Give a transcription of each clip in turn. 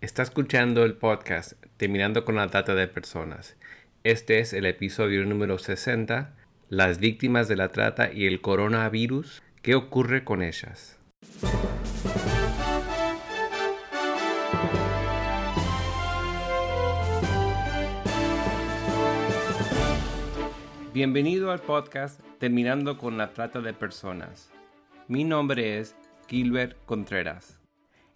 Está escuchando el podcast Terminando con la Trata de Personas. Este es el episodio número 60, Las víctimas de la trata y el coronavirus. ¿Qué ocurre con ellas? Bienvenido al podcast Terminando con la Trata de Personas. Mi nombre es Gilbert Contreras.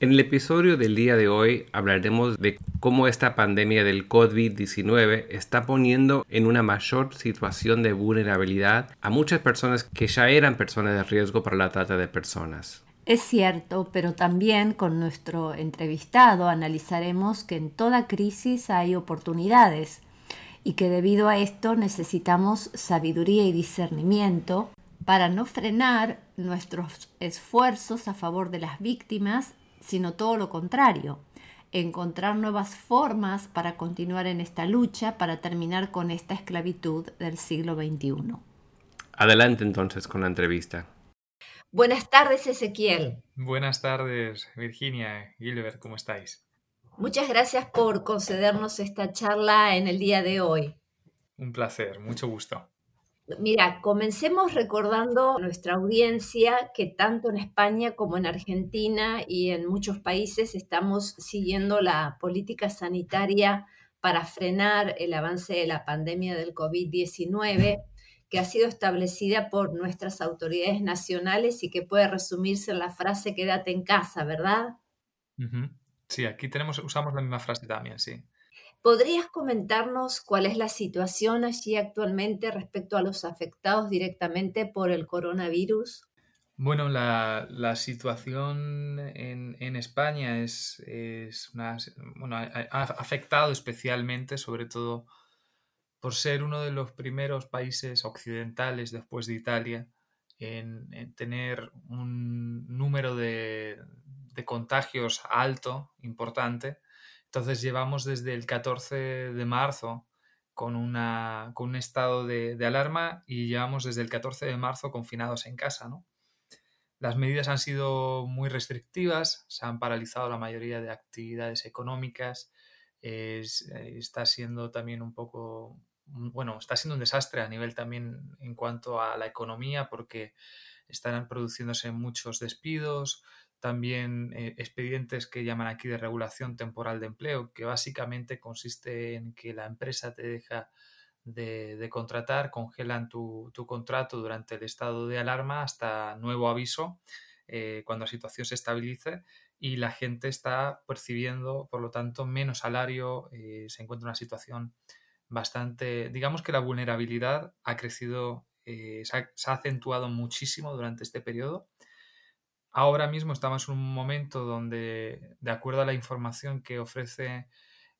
En el episodio del día de hoy hablaremos de cómo esta pandemia del COVID-19 está poniendo en una mayor situación de vulnerabilidad a muchas personas que ya eran personas de riesgo para la trata de personas. Es cierto, pero también con nuestro entrevistado analizaremos que en toda crisis hay oportunidades y que debido a esto necesitamos sabiduría y discernimiento para no frenar nuestros esfuerzos a favor de las víctimas sino todo lo contrario, encontrar nuevas formas para continuar en esta lucha, para terminar con esta esclavitud del siglo XXI. Adelante entonces con la entrevista. Buenas tardes, Ezequiel. Buenas tardes, Virginia, Gilbert, ¿cómo estáis? Muchas gracias por concedernos esta charla en el día de hoy. Un placer, mucho gusto. Mira, comencemos recordando a nuestra audiencia que tanto en España como en Argentina y en muchos países estamos siguiendo la política sanitaria para frenar el avance de la pandemia del COVID-19 que ha sido establecida por nuestras autoridades nacionales y que puede resumirse en la frase quédate en casa, ¿verdad? Sí, aquí tenemos, usamos la misma frase también, sí. ¿Podrías comentarnos cuál es la situación allí actualmente respecto a los afectados directamente por el coronavirus? Bueno, la, situación en, España es, una, bueno, ha, afectado especialmente, sobre todo por ser uno de los primeros países occidentales después de Italia en, tener un número de, de contagios alto, importante, entonces llevamos desde el 14 de marzo con, una, con un estado de, alarma y llevamos desde el 14 de marzo confinados en casa. ¿no? Las medidas han sido muy restrictivas, se han paralizado la mayoría de actividades económicas, está siendo también un poco, bueno, está siendo un desastre a nivel también en cuanto a la economía porque están produciéndose muchos despidos, también eh, expedientes que llaman aquí de regulación temporal de empleo, que básicamente consiste en que la empresa te deja de, contratar, congelan tu, contrato durante el estado de alarma hasta nuevo aviso eh, cuando la situación se estabilice y la gente está percibiendo, por lo tanto, menos salario, eh, se encuentra en una situación bastante, digamos que la vulnerabilidad ha crecido, se ha acentuado muchísimo durante este periodo Ahora mismo estamos en un momento donde, de acuerdo a la información que ofrece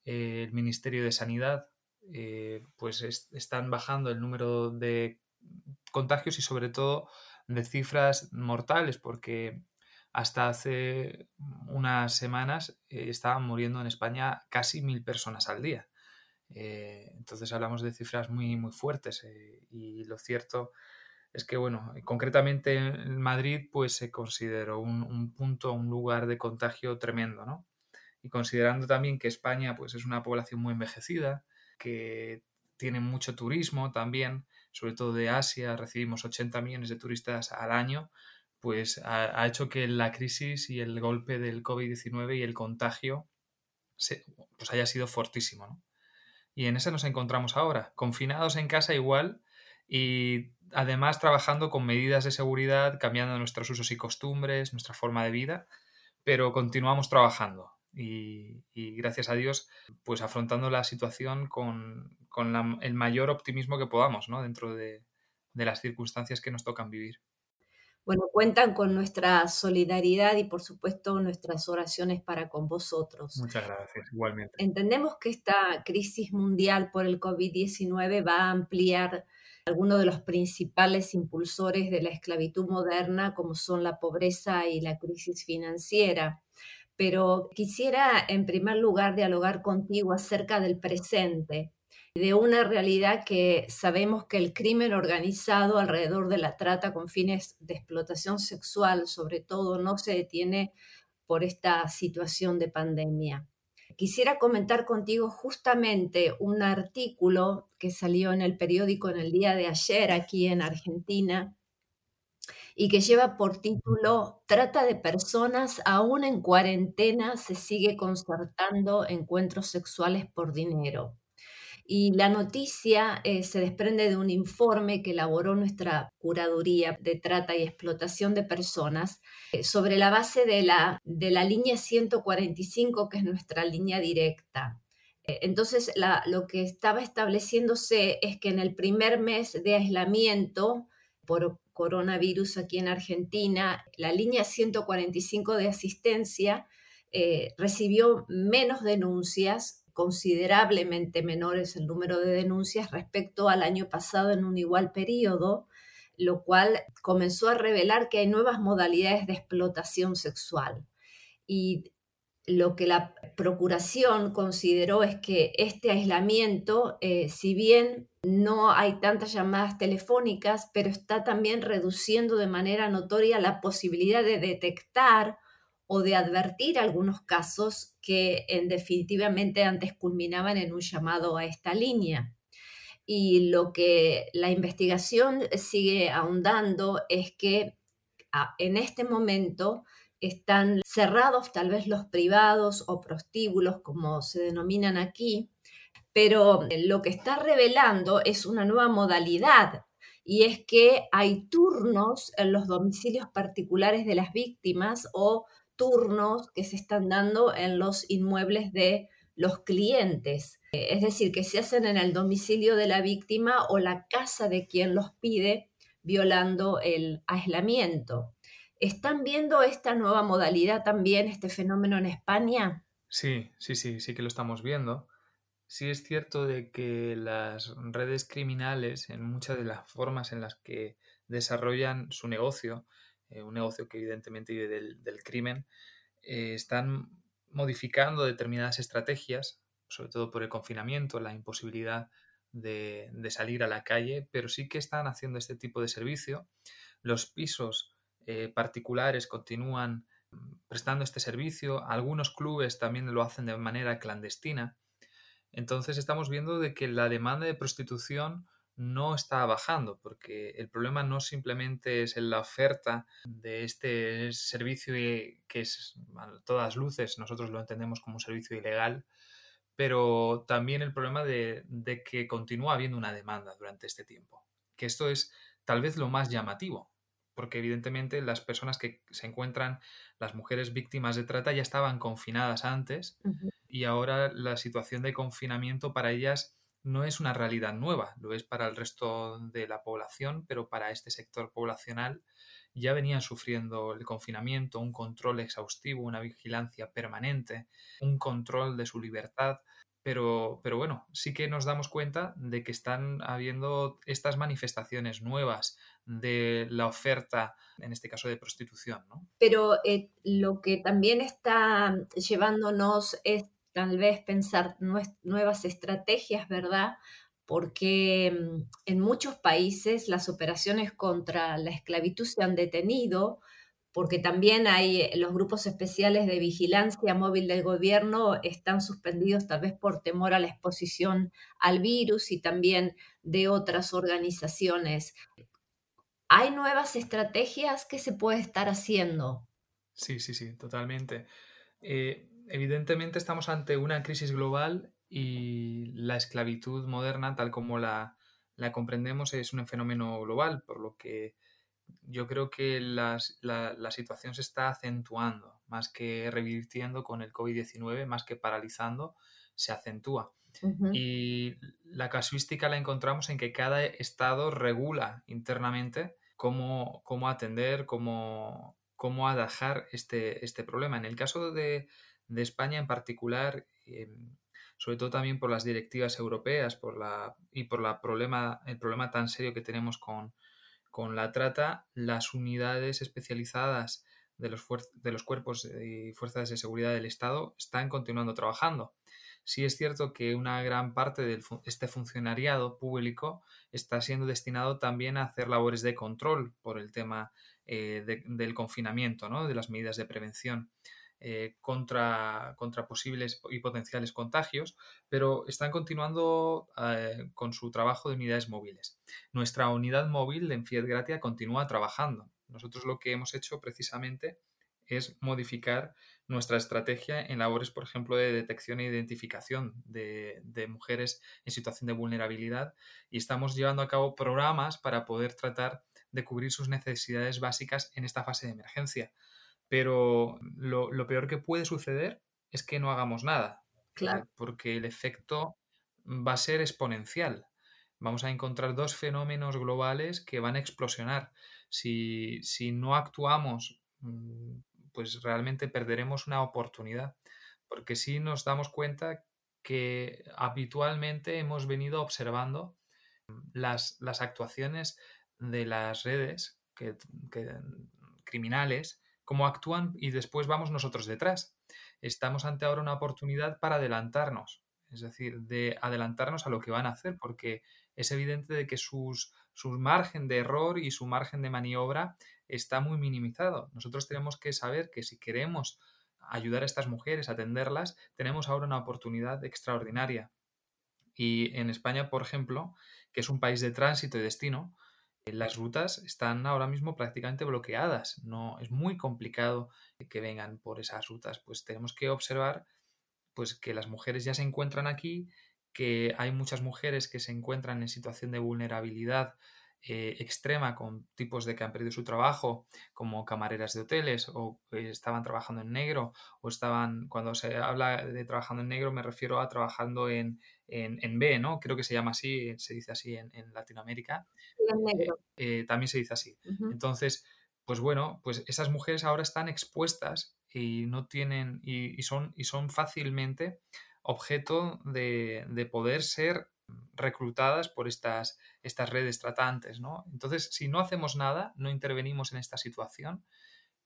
eh, el Ministerio de Sanidad, eh, pues están bajando el número de contagios y sobre todo de cifras mortales, porque hasta hace unas semanas eh, estaban muriendo en España casi mil personas al día. entonces hablamos de cifras muy, muy fuertes y lo cierto es que, bueno, concretamente en Madrid, pues se consideró un, punto, un lugar de contagio tremendo, ¿no? Y considerando también que España, pues es una población muy envejecida, que tiene mucho turismo también, sobre todo de Asia, recibimos 80 millones de turistas al año, pues ha, hecho que la crisis y el golpe del COVID-19 y el contagio pues haya sido fortísimo, ¿no? Y en eso nos encontramos ahora, confinados en casa igual y además trabajando con medidas de seguridad, cambiando nuestros usos y costumbres, nuestra forma de vida, pero continuamos trabajando y, gracias a Dios, pues afrontando la situación con, el mayor optimismo que podamos, ¿no? Dentro de, las circunstancias que nos tocan vivir. Bueno, cuentan con nuestra solidaridad y por supuesto nuestras oraciones para con vosotros. Muchas gracias, igualmente. Entendemos que esta crisis mundial por el COVID-19 va a ampliar algunos de los principales impulsores de la esclavitud moderna, como son la pobreza y la crisis financiera. Pero quisiera, en primer lugar, dialogar contigo acerca del presente, de una realidad que sabemos que el crimen organizado alrededor de la trata con fines de explotación sexual, sobre todo, no se detiene por esta situación de pandemia. Quisiera comentar contigo justamente un artículo que salió en el periódico en el día de ayer aquí en Argentina y que lleva por título Trata de personas, aún en cuarentena se sigue concertando encuentros sexuales por dinero. Y la noticia eh, se desprende de un informe que elaboró nuestra Curaduría de Trata y Explotación de Personas eh, sobre la base de la, de la línea 145, que es nuestra línea directa. Eh, entonces, lo que estaba estableciéndose es que en el primer mes de aislamiento por coronavirus aquí en Argentina, la línea 145 de asistencia recibió menos denuncias considerablemente menores el número de denuncias respecto al año pasado en un igual periodo, lo cual comenzó a revelar que hay nuevas modalidades de explotación sexual. Y lo que la Procuración consideró es que este aislamiento, eh, si bien no hay tantas llamadas telefónicas, pero está también reduciendo de manera notoria la posibilidad de detectar o de advertir algunos casos que en definitivamente antes culminaban en un llamado a esta línea. Y lo que la investigación sigue ahondando es que en este momento están cerrados tal vez los privados o prostíbulos, como se denominan aquí, pero lo que está revelando es una nueva modalidad y es que hay turnos en los domicilios particulares de las víctimas o turnos que se están dando en los inmuebles de los clientes. Eh, es decir, que se hacen en el domicilio de la víctima o la casa de quien los pide, violando el aislamiento. ¿Están viendo esta nueva modalidad también, este fenómeno en España? Sí, sí, sí, sí que lo estamos viendo. Sí es cierto de que las redes criminales, en muchas de las formas en las que desarrollan su negocio, eh, un negocio que evidentemente vive del, crimen, eh, están modificando determinadas estrategias, sobre todo por el confinamiento, la imposibilidad de, salir a la calle, pero sí que están haciendo este tipo de servicio. Los pisos eh, particulares continúan prestando este servicio, algunos clubes también lo hacen de manera clandestina. Entonces estamos viendo de que la demanda de prostitución no está bajando, porque el problema no simplemente es en la oferta de este servicio que es a todas luces, nosotros lo entendemos como un servicio ilegal, pero también el problema de, de que continúa habiendo una demanda durante este tiempo, que esto es tal vez lo más llamativo, porque evidentemente las personas que se encuentran, las mujeres víctimas de trata ya estaban confinadas antes y ahora la situación de confinamiento para ellas no es una realidad nueva, lo es para el resto de la población, pero para este sector poblacional ya venían sufriendo el confinamiento, un control exhaustivo, una vigilancia permanente, un control de su libertad. Pero, pero bueno, sí que nos damos cuenta de que están habiendo estas manifestaciones nuevas de la oferta, en este caso de prostitución. Pero eh, lo que también está llevándonos es tal vez pensar nuevas estrategias, ¿verdad? Porque mm, en muchos países las operaciones contra la esclavitud se han detenido, porque también hay eh, los grupos especiales de vigilancia móvil del gobierno están suspendidos tal vez por temor a la exposición al virus y también de otras organizaciones. ¿Hay nuevas estrategias que se puede estar haciendo? Sí, sí, sí, totalmente. Eh, evidentemente estamos ante una crisis global y la esclavitud moderna, tal como la, comprendemos, es un fenómeno global, por lo que yo creo que la, situación se está acentuando, más que revirtiendo con el COVID-19, más que paralizando, se acentúa. Y la casuística la encontramos en que cada estado regula internamente cómo, cómo atender, cómo, cómo atajar este, este problema. En el caso de, de España en particular, em, sobre todo también por las directivas europeas por la, y por la problema, el problema tan serio que tenemos con, con la trata, las unidades especializadas de los, de los cuerpos y fuerzas de seguridad del Estado están continuando trabajando. Sí es cierto que una gran parte de este funcionariado público está siendo destinado también a hacer labores de control por el tema eh, del confinamiento, ¿no? de las medidas de prevención. Eh, contra, contra, posibles y potenciales contagios, pero están continuando eh, con su trabajo de unidades móviles. Nuestra unidad móvil de Fiat Gratia continúa trabajando. Nosotros lo que hemos hecho precisamente es modificar nuestra estrategia en labores, por ejemplo, de detección e identificación de, mujeres en situación de vulnerabilidad y estamos llevando a cabo programas para poder tratar de cubrir sus necesidades básicas en esta fase de emergencia. Pero lo, peor que puede suceder es que no hagamos nada, claro. porque el efecto va a ser exponencial. Vamos a encontrar dos fenómenos globales que van a explosionar. Si, si no actuamos mm, pues realmente perderemos una oportunidad, porque si nos damos cuenta que habitualmente hemos venido observando las, las actuaciones de las redes que, criminales, cómo actúan y después vamos nosotros detrás. Estamos ante ahora una oportunidad para adelantarnos, es decir, de adelantarnos a lo que van a hacer, porque es evidente de que sus, su margen de error y su margen de maniobra está muy minimizado. Nosotros tenemos que saber que si queremos ayudar a estas mujeres, atenderlas, tenemos ahora una oportunidad extraordinaria. Y en España, por ejemplo, que es un país de tránsito y destino, las rutas están ahora mismo prácticamente bloqueadas. No es muy complicado que vengan por esas rutas. Pues tenemos que observar pues que las mujeres ya se encuentran aquí, que hay muchas mujeres que se encuentran en situación de vulnerabilidad eh, extrema con tipos de que han perdido su trabajo, como camareras de hoteles, o estaban trabajando en negro, o estaban, cuando se habla de trabajando en negro, me refiero a trabajando en, en, B, ¿no? Creo que se llama así, se dice así en, Latinoamérica. En negro. Eh, también se dice así. Entonces, pues bueno, pues esas mujeres ahora están expuestas y no tienen, y, son, y son fácilmente objeto de, de poder ser reclutadas por estas, estas redes tratantes. ¿no? Entonces, si no hacemos nada, no intervenimos en esta situación,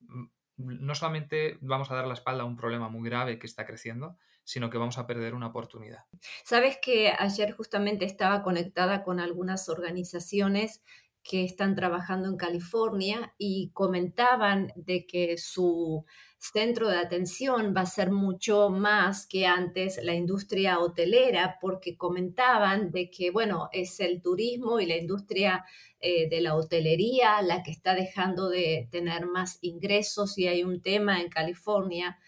mm, no solamente vamos a dar la espalda a un problema muy grave que está creciendo, sino que vamos a perder una oportunidad. Sabes que ayer justamente estaba conectada con algunas organizaciones que están trabajando en California y comentaban de que su centro de atención va a ser mucho más que antes la industria hotelera, porque comentaban de que, bueno, es el turismo y la industria eh, de la hotelería la que está dejando de tener más ingresos y hay un tema en California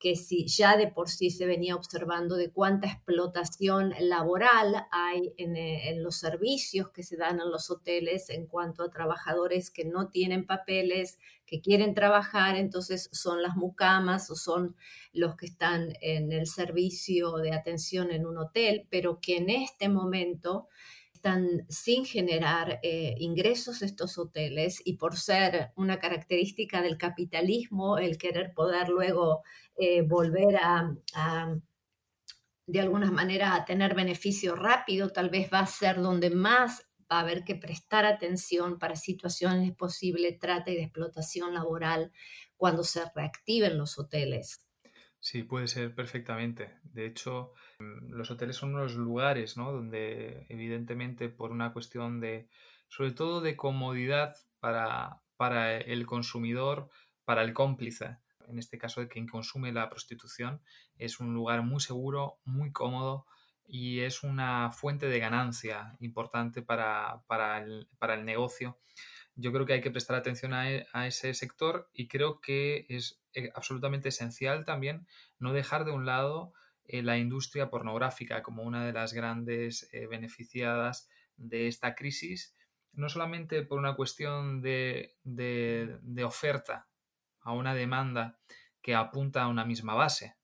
que si ya de por sí se venía observando de cuánta explotación laboral hay eh, en, los servicios que se dan en los hoteles en cuanto a trabajadores que no tienen papeles, que quieren trabajar, entonces son las mucamas o son los que están en el servicio de atención en un hotel, pero que en este momento están sin generar eh, ingresos estos hoteles y por ser una característica del capitalismo, el querer poder luego eh, volver a, de alguna manera, a tener beneficio rápido, tal vez va a ser donde más va a haber que prestar atención para situaciones de posible trata y de explotación laboral cuando se reactiven los hoteles. Sí, puede ser perfectamente. De hecho, mm, los hoteles son unos lugares, ¿no? Donde evidentemente por una cuestión de, sobre todo de comodidad para, para el consumidor, para el cómplice, en este caso de quien consume la prostitución, es un lugar muy seguro, muy cómodo y es una fuente de ganancia importante para, el, negocio. Yo creo que hay que prestar atención a, e, ese sector y creo que es eh, absolutamente esencial también no dejar de un lado eh, la industria pornográfica como una de las grandes eh, beneficiadas de esta crisis, no solamente por una cuestión de, oferta a una demanda que apunta a una misma base,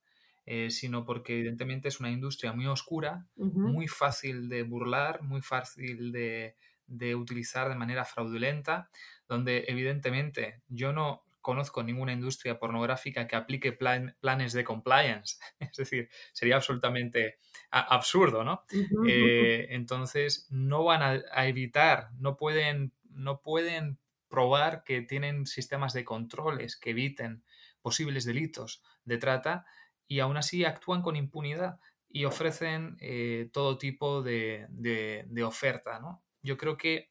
sino porque evidentemente es una industria muy oscura, muy fácil de burlar, muy fácil de, de utilizar de manera fraudulenta, donde evidentemente yo no conozco ninguna industria pornográfica que aplique planes de compliance. Es decir, sería absolutamente absurdo, ¿no? Eh, entonces, no van a, evitar, no pueden, no pueden probar que tienen sistemas de controles que eviten posibles delitos de trata y aún así actúan con impunidad y ofrecen eh, todo tipo de, de oferta, ¿no? Yo creo que,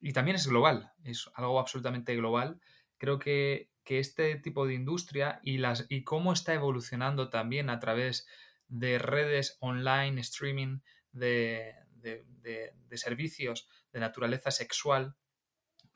y también es global, es algo absolutamente global, creo que, este tipo de industria y, las, y cómo está evolucionando también a través de redes online, streaming, de, servicios de naturaleza sexual,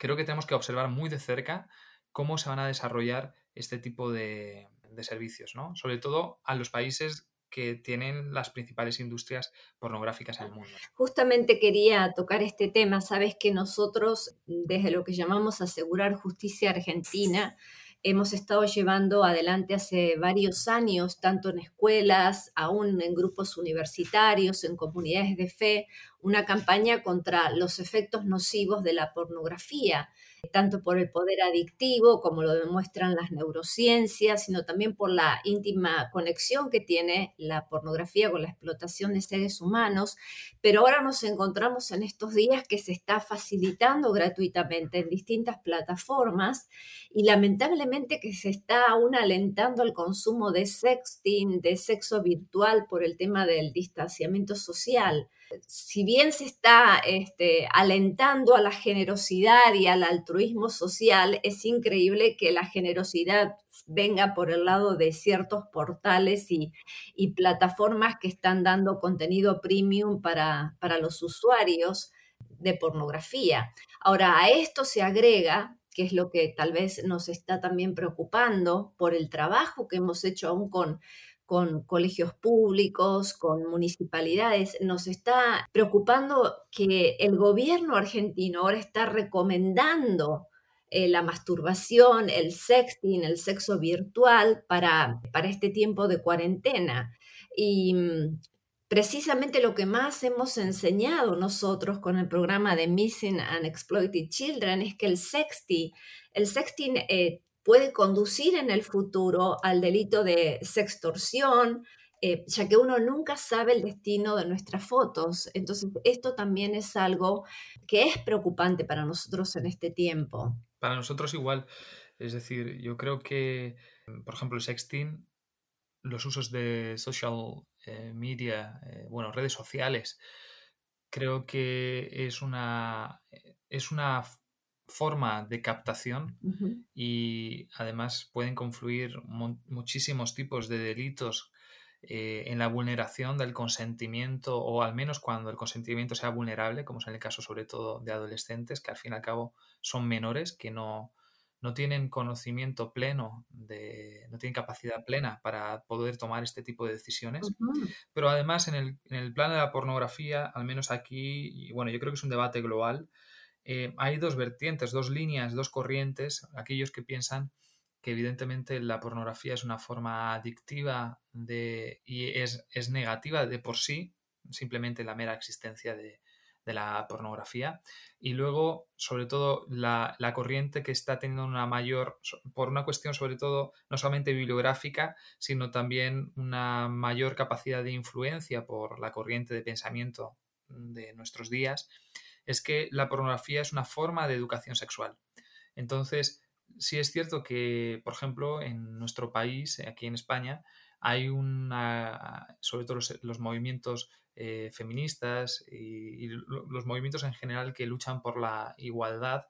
creo que tenemos que observar muy de cerca cómo se van a desarrollar este tipo de, servicios, ¿no? Sobre todo a los países que tienen las principales industrias pornográficas en el mundo. Justamente quería tocar este tema. Sabes que nosotros, desde lo que llamamos Asegurar Justicia Argentina, hemos estado llevando adelante hace varios años, tanto en escuelas, aún en grupos universitarios, en comunidades de fe, una campaña contra los efectos nocivos de la pornografía tanto por el poder adictivo, como lo demuestran las neurociencias, sino también por la íntima conexión que tiene la pornografía con la explotación de seres humanos. Pero ahora nos encontramos en estos días que se está facilitando gratuitamente en distintas plataformas y lamentablemente que se está aún alentando el consumo de sexting, de sexo virtual por el tema del distanciamiento social si bien se está este, alentando a la generosidad y al altruismo social, es increíble que la generosidad venga por el lado de ciertos portales y, plataformas que están dando contenido premium para, para los usuarios de pornografía. Ahora, a esto se agrega que es lo que tal vez nos está también preocupando por el trabajo que hemos hecho aún con con colegios públicos, con municipalidades. Nos está preocupando que el gobierno argentino ahora está recomendando eh, la masturbación, el sexting, el sexo virtual para, para este tiempo de cuarentena. Y mm, precisamente lo que más hemos enseñado nosotros con el programa de Missing and Exploited Children es que el sexting, el sexting eh, puede conducir en el futuro al delito de sextorsión, eh, ya que uno nunca sabe el destino de nuestras fotos. Entonces, esto también es algo que es preocupante para nosotros en este tiempo. Para nosotros igual. Es decir, yo creo que, por ejemplo, el sexting, los usos de social eh, media, eh, bueno, redes sociales, creo que es una, es una forma de captación y además pueden confluir muchísimos tipos de delitos eh, en la vulneración del consentimiento o al menos cuando el consentimiento sea vulnerable, como es en el caso sobre todo de adolescentes que al fin y al cabo son menores que no, no tienen conocimiento pleno, de, no tienen capacidad plena para poder tomar este tipo de decisiones. Pero además en el, en el, plan de la pornografía, al menos aquí, y bueno, yo creo que es un debate global, eh, hay dos vertientes, dos líneas, dos corrientes, aquellos que piensan que evidentemente la pornografía es una forma adictiva de, y es, negativa de por sí, simplemente la mera existencia de, la pornografía. Y luego, sobre todo, la, corriente que está teniendo una mayor, por una cuestión sobre todo, no solamente bibliográfica, sino también una mayor capacidad de influencia por la corriente de pensamiento de nuestros días, es que la pornografía es una forma de educación sexual. Entonces, sí es cierto que, por ejemplo, en nuestro país, aquí en España, hay una, sobre todo los, movimientos eh, feministas y, los movimientos en general que luchan por la igualdad,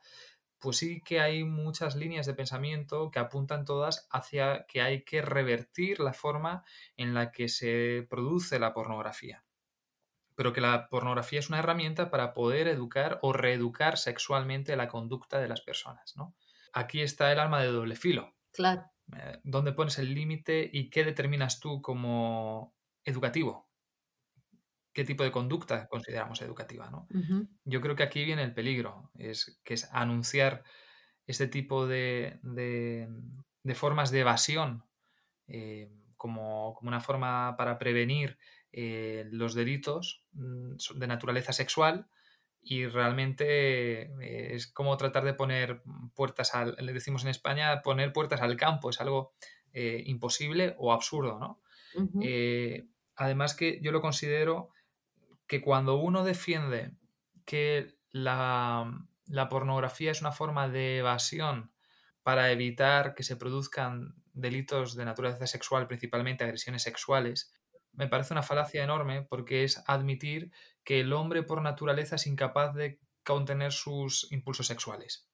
pues sí que hay muchas líneas de pensamiento que apuntan todas hacia que hay que revertir la forma en la que se produce la pornografía pero que la pornografía es una herramienta para poder educar o reeducar sexualmente la conducta de las personas, ¿no? Aquí está el arma de doble filo. Claro. Eh, ¿Dónde pones el límite y qué determinas tú como educativo? ¿Qué tipo de conducta consideramos educativa? ¿no? Yo creo que aquí viene el peligro, es, que es anunciar este tipo de, formas de evasión eh, como, como, una forma para prevenir eh, los delitos mm, de naturaleza sexual y realmente eh, es como tratar de poner puertas al, le decimos en España, poner puertas al campo, es algo eh, imposible o absurdo, ¿no? Además que yo lo considero que cuando uno defiende que la, la pornografía es una forma de evasión para evitar que se produzcan delitos de naturaleza sexual, principalmente agresiones sexuales, me parece una falacia enorme porque es admitir que el hombre por naturaleza es incapaz de contener sus impulsos sexuales.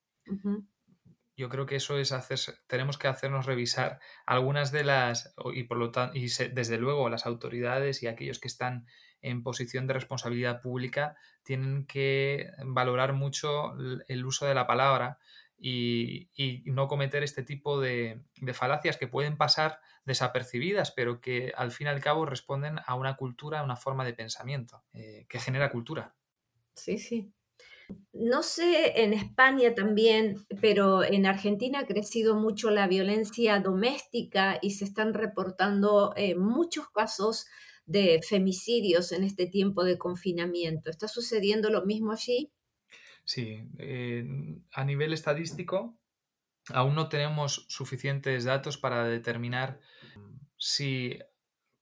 Yo creo que eso es hacer, tenemos que hacernos revisar algunas de las, y por lo tanto, y desde luego las autoridades y aquellos que están en posición de responsabilidad pública tienen que valorar mucho el uso de la palabra y, no cometer este tipo de, falacias que pueden pasar desapercibidas, pero que al fin y al cabo responden a una cultura, a una forma de pensamiento eh, que genera cultura. Sí, sí. No sé en España también, pero en Argentina ha crecido mucho la violencia doméstica y se están reportando eh, muchos casos de femicidios en este tiempo de confinamiento. ¿Está sucediendo lo mismo allí? Sí, a nivel estadístico aún no tenemos suficientes datos para determinar si,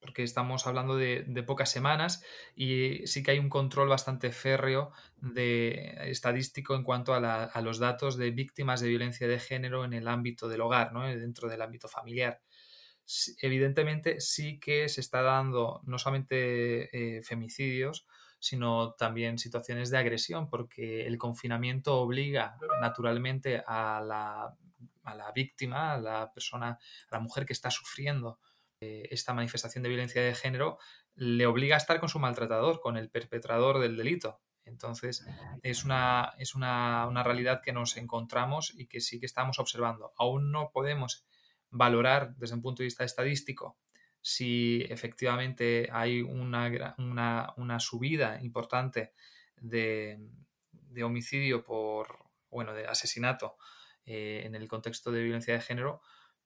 porque estamos hablando de, pocas semanas y sí que hay un control bastante férreo de, estadístico en cuanto a, los datos de víctimas de violencia de género en el ámbito del hogar, ¿no? dentro del ámbito familiar evidentemente sí que se está dando no solamente eh, femicidios, sino también situaciones de agresión, porque el confinamiento obliga naturalmente a la, víctima, a la persona, a la mujer que está sufriendo eh, esta manifestación de violencia de género, le obliga a estar con su maltratador, con el perpetrador del delito. Entonces, es una, es una, una realidad que nos encontramos y que sí que estamos observando. Aún no podemos valorar desde un punto de vista estadístico si efectivamente hay una, una, subida importante de, homicidio por, bueno, de asesinato eh, en el contexto de violencia de género,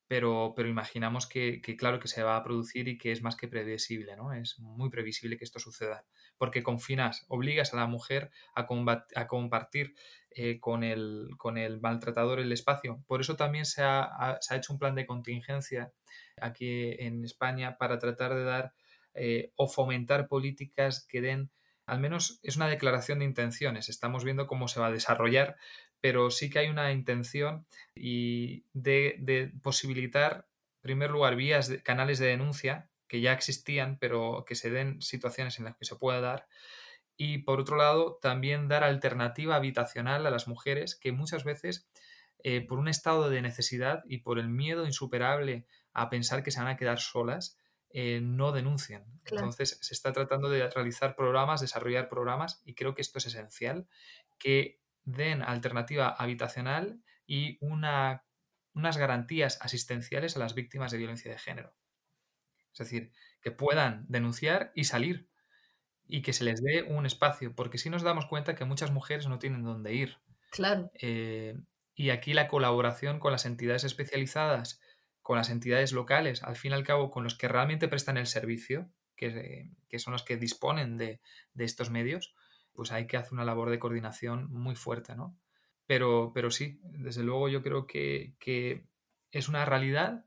pero, pero imaginamos que, claro que se va a producir y que es más que previsible, ¿no? Es muy previsible que esto suceda, porque confinas, obligas a la mujer a, a compartir eh, con, el, con el maltratador el espacio. Por eso también se ha, se ha hecho un plan de contingencia aquí en España para tratar de dar eh, o fomentar políticas que den, al menos es una declaración de intenciones, estamos viendo cómo se va a desarrollar, pero sí que hay una intención y de, posibilitar, en primer lugar, vías, de, canales de denuncia que ya existían, pero que se den situaciones en las que se pueda dar. Y por otro lado, también dar alternativa habitacional a las mujeres que muchas veces, eh, por un estado de necesidad y por el miedo insuperable a pensar que se van a quedar solas, eh, no denuncian. Entonces, se está tratando de realizar programas, desarrollar programas, y creo que esto es esencial, que den alternativa habitacional y una, unas garantías asistenciales a las víctimas de violencia de género. Es decir, que puedan denunciar y salir y que se les dé un espacio, porque si nos damos cuenta que muchas mujeres no tienen dónde ir. Claro. Eh, y aquí la colaboración con las entidades especializadas con las entidades locales, al fin y al cabo con los que realmente prestan el servicio, que, son los que disponen de, estos medios, pues hay que hacer una labor de coordinación muy fuerte, ¿no? Pero, pero sí, desde luego yo creo que, que es una realidad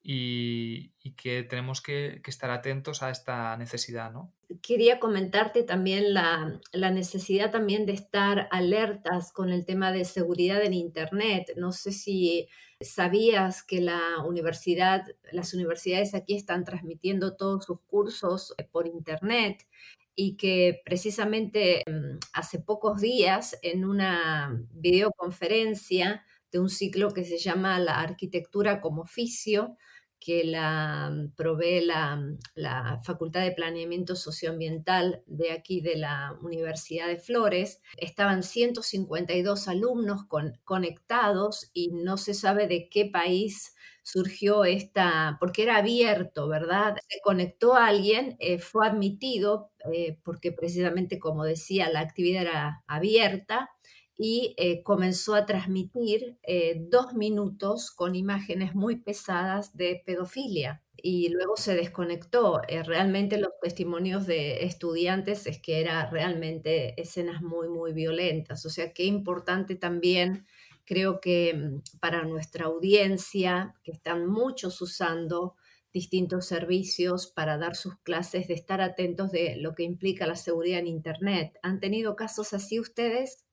y, que tenemos que, estar atentos a esta necesidad, ¿no? Quería comentarte también la, necesidad también de estar alertas con el tema de seguridad en Internet. No sé si sabías que la universidad, las universidades aquí están transmitiendo todos sus cursos por Internet y que precisamente mm, hace pocos días en una videoconferencia de un ciclo que se llama La arquitectura como oficio, que la mm, provee mm, la, Facultad de Planeamiento Socioambiental de aquí de la Universidad de Flores. Estaban 152 alumnos conectados y no se sabe de qué país surgió esta, porque era abierto, ¿verdad? Se conectó a alguien, eh, fue admitido, eh, porque precisamente, como decía, la actividad era abierta y eh, comenzó a transmitir eh, dos minutos con imágenes muy pesadas de pedofilia y luego se desconectó. Eh, realmente los testimonios de estudiantes es que era realmente escenas muy, muy violentas. O sea, qué importante también Creo que mm, para nuestra audiencia, que están muchos usando distintos servicios para dar sus clases, de estar atentos de lo que implica la seguridad en Internet. ¿Han tenido casos así ustedes?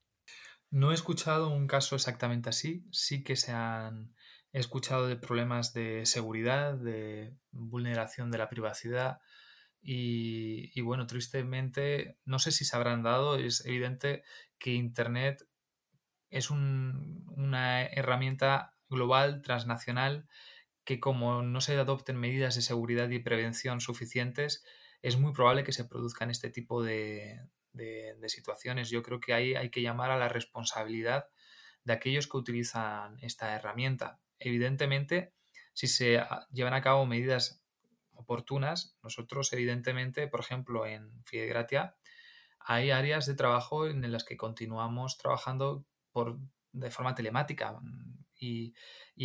No he escuchado un caso exactamente así. Sí que se han escuchado de problemas de seguridad, de vulneración de la privacidad. Y, bueno, tristemente, no sé si se habrán dado, es evidente que Internet es una herramienta global, transnacional, que como no se adopten medidas de seguridad y prevención suficientes, es muy probable que se produzcan este tipo de, situaciones. Yo creo que ahí hay que llamar a la responsabilidad de aquellos que utilizan esta herramienta. Evidentemente, si se llevan a cabo medidas oportunas, nosotros evidentemente, por ejemplo, en Fidegratia, hay áreas de trabajo en las que continuamos trabajando por, de forma telemática y,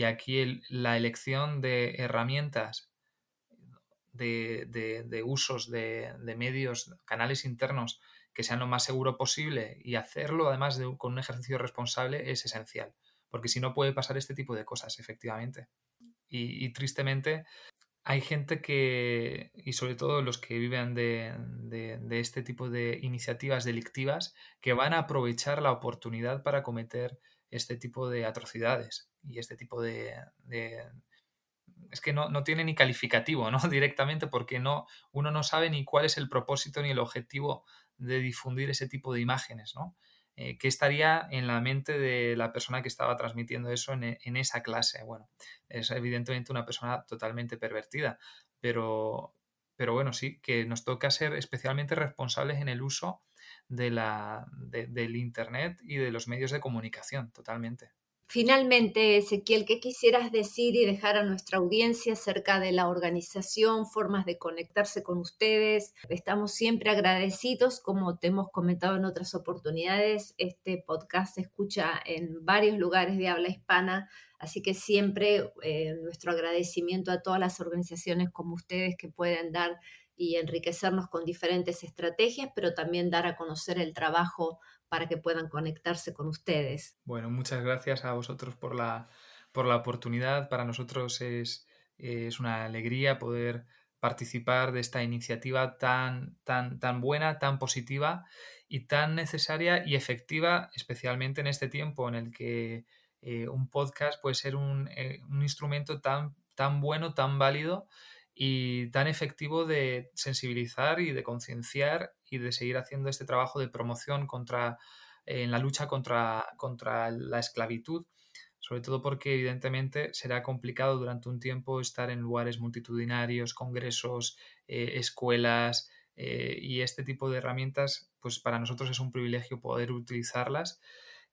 aquí la elección de herramientas, de, usos de, medios, canales internos que sean lo más seguro posible y hacerlo además con un ejercicio responsable es esencial, porque si no puede pasar este tipo de cosas, efectivamente. Y, tristemente hay gente que, y sobre todo los que viven de, de, este tipo de iniciativas delictivas, que van a aprovechar la oportunidad para cometer este tipo de atrocidades y este tipo de... es que no, no, tiene ni calificativo, ¿no? Directamente porque no, uno no sabe ni cuál es el propósito ni el objetivo de difundir ese tipo de imágenes, ¿no? Eh, ¿Qué estaría en la mente de la persona que estaba transmitiendo eso en, esa clase? Bueno, es evidentemente una persona totalmente pervertida, pero, pero bueno, sí, que nos toca ser especialmente responsables en el uso de la, del Internet y de los medios de comunicación, totalmente. Finalmente, Ezequiel, ¿qué quisieras decir y dejar a nuestra audiencia acerca de la organización, formas de conectarse con ustedes? Estamos siempre agradecidos, como te hemos comentado en otras oportunidades, este podcast se escucha en varios lugares de habla hispana, así que siempre eh, nuestro agradecimiento a todas las organizaciones como ustedes que pueden dar y enriquecernos con diferentes estrategias, pero también dar a conocer el trabajo para que puedan conectarse con ustedes. Bueno, muchas gracias a vosotros por la, por la oportunidad. Para nosotros es, es una alegría poder participar de esta iniciativa tan, tan, tan buena, tan positiva y tan necesaria y efectiva, especialmente en este tiempo en el que eh, un podcast puede ser un, eh, un instrumento tan, tan bueno, tan válido y tan efectivo de sensibilizar y de concienciar y de seguir haciendo este trabajo de promoción contra, eh, en la lucha contra, contra la esclavitud, sobre todo porque evidentemente será complicado durante un tiempo estar en lugares multitudinarios, congresos, eh, escuelas eh, y este tipo de herramientas, pues para nosotros es un privilegio poder utilizarlas.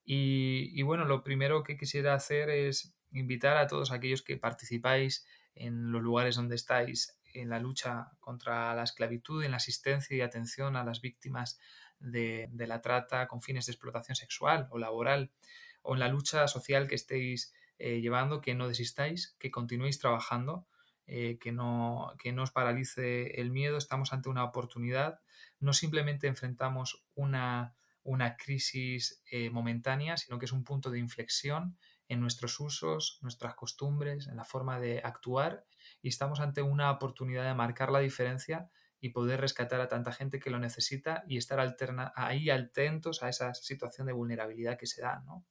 y bueno, lo primero que quisiera hacer es invitar a todos aquellos que participáis en los lugares donde estáis en la lucha contra la esclavitud, en la asistencia y atención a las víctimas de, la trata con fines de explotación sexual o laboral, o en la lucha social que estéis eh, llevando, que no desistáis, que continuéis trabajando, eh, que, no, que no os paralice el miedo, estamos ante una oportunidad, no simplemente enfrentamos una, una crisis eh, momentánea, sino que es un punto de inflexión en nuestros usos, nuestras costumbres, en la forma de actuar y estamos ante una oportunidad de marcar la diferencia y poder rescatar a tanta gente que lo necesita y estar alterna, ahí atentos a esa situación de vulnerabilidad que se da. ¿no?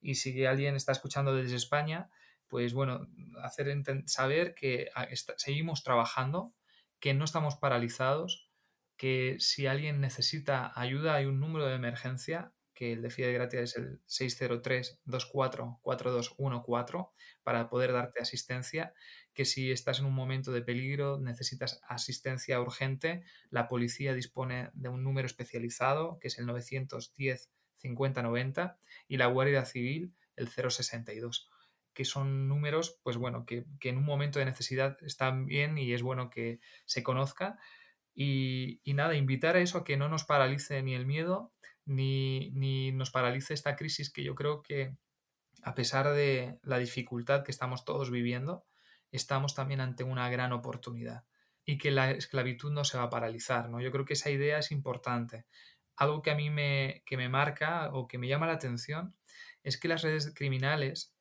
Y si alguien está escuchando desde España, pues bueno, hacer saber que ah, seguimos trabajando, que no estamos paralizados, que si alguien necesita ayuda hay un número de emergencia que el de Fide Gratia es el 603-244214 para poder darte asistencia, que si estás en un momento de peligro, necesitas asistencia urgente, la policía dispone de un número especializado, que es el 910 5090, y la Guardia Civil el 062 que son números, pues bueno, que, que, en un momento de necesidad están bien y es bueno que se conozca. Y, y nada, invitar a eso a que no nos paralice ni el miedo, ni, nos paralice esta crisis que yo creo que a pesar de la dificultad que estamos todos viviendo, estamos también ante una gran oportunidad y que la esclavitud no se va a paralizar. ¿no? Yo creo que esa idea es importante. Algo que a mí me, que me marca o que me llama la atención es que las redes criminales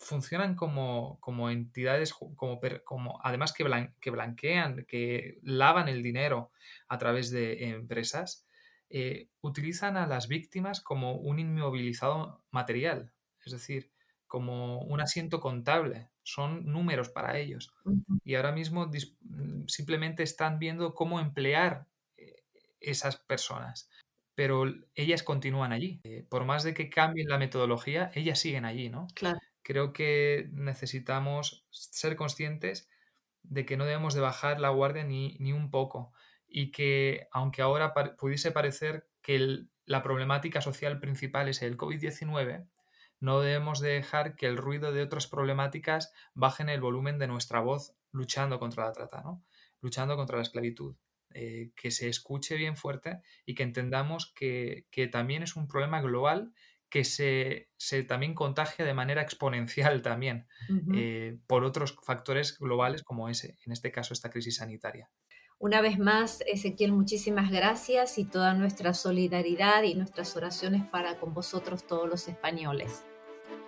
funcionan como, como entidades, como, como además que, que, blanquean, que lavan el dinero a través de empresas, eh, utilizan a las víctimas como un inmovilizado material, es decir, como un asiento contable, son números para ellos. Y ahora mismo simplemente están viendo cómo emplear eh, esas personas pero ellas continúan allí. Eh, por más de que cambien la metodología, ellas siguen allí, ¿no? Claro creo que necesitamos ser conscientes de que no debemos de bajar la guardia ni, un poco y que aunque ahora pudiese parecer que la problemática social principal es el COVID-19, no debemos de dejar que el ruido de otras problemáticas bajen el volumen de nuestra voz luchando contra la trata, ¿no? luchando contra la esclavitud. Eh, que se escuche bien fuerte y que entendamos que, que también es un problema global que se, también contagia de manera exponencial también eh, por otros factores globales como ese, en este caso esta crisis sanitaria. Una vez más, Ezequiel, muchísimas gracias y toda nuestra solidaridad y nuestras oraciones para con vosotros todos los españoles.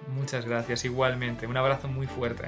Muchas gracias, igualmente. Un abrazo muy fuerte.